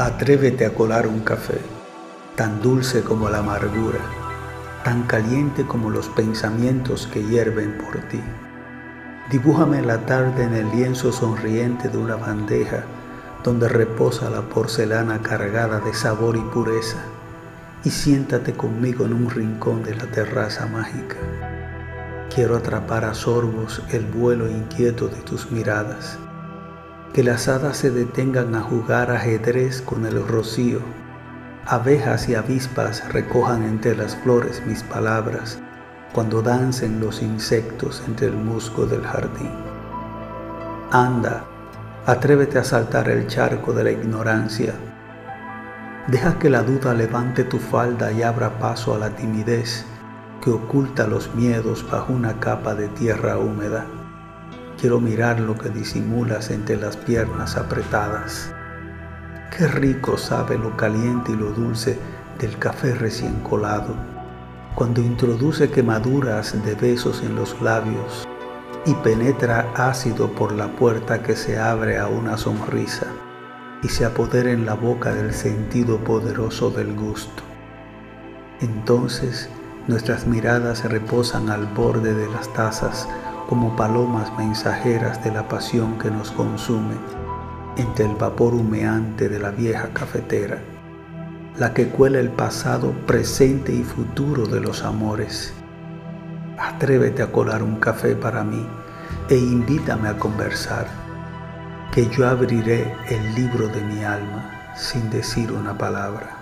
Atrévete a colar un café, tan dulce como la amargura, tan caliente como los pensamientos que hierven por ti. Dibújame la tarde en el lienzo sonriente de una bandeja donde reposa la porcelana cargada de sabor y pureza, y siéntate conmigo en un rincón de la terraza mágica. Quiero atrapar a sorbos el vuelo inquieto de tus miradas que las hadas se detengan a jugar ajedrez con el rocío, abejas y avispas recojan entre las flores mis palabras, cuando dancen los insectos entre el musgo del jardín. Anda, atrévete a saltar el charco de la ignorancia. Deja que la duda levante tu falda y abra paso a la timidez que oculta los miedos bajo una capa de tierra húmeda. Quiero mirar lo que disimulas entre las piernas apretadas. Qué rico sabe lo caliente y lo dulce del café recién colado, cuando introduce quemaduras de besos en los labios y penetra ácido por la puerta que se abre a una sonrisa y se apodera en la boca del sentido poderoso del gusto. Entonces nuestras miradas reposan al borde de las tazas como palomas mensajeras de la pasión que nos consume entre el vapor humeante de la vieja cafetera, la que cuela el pasado, presente y futuro de los amores. Atrévete a colar un café para mí e invítame a conversar, que yo abriré el libro de mi alma sin decir una palabra.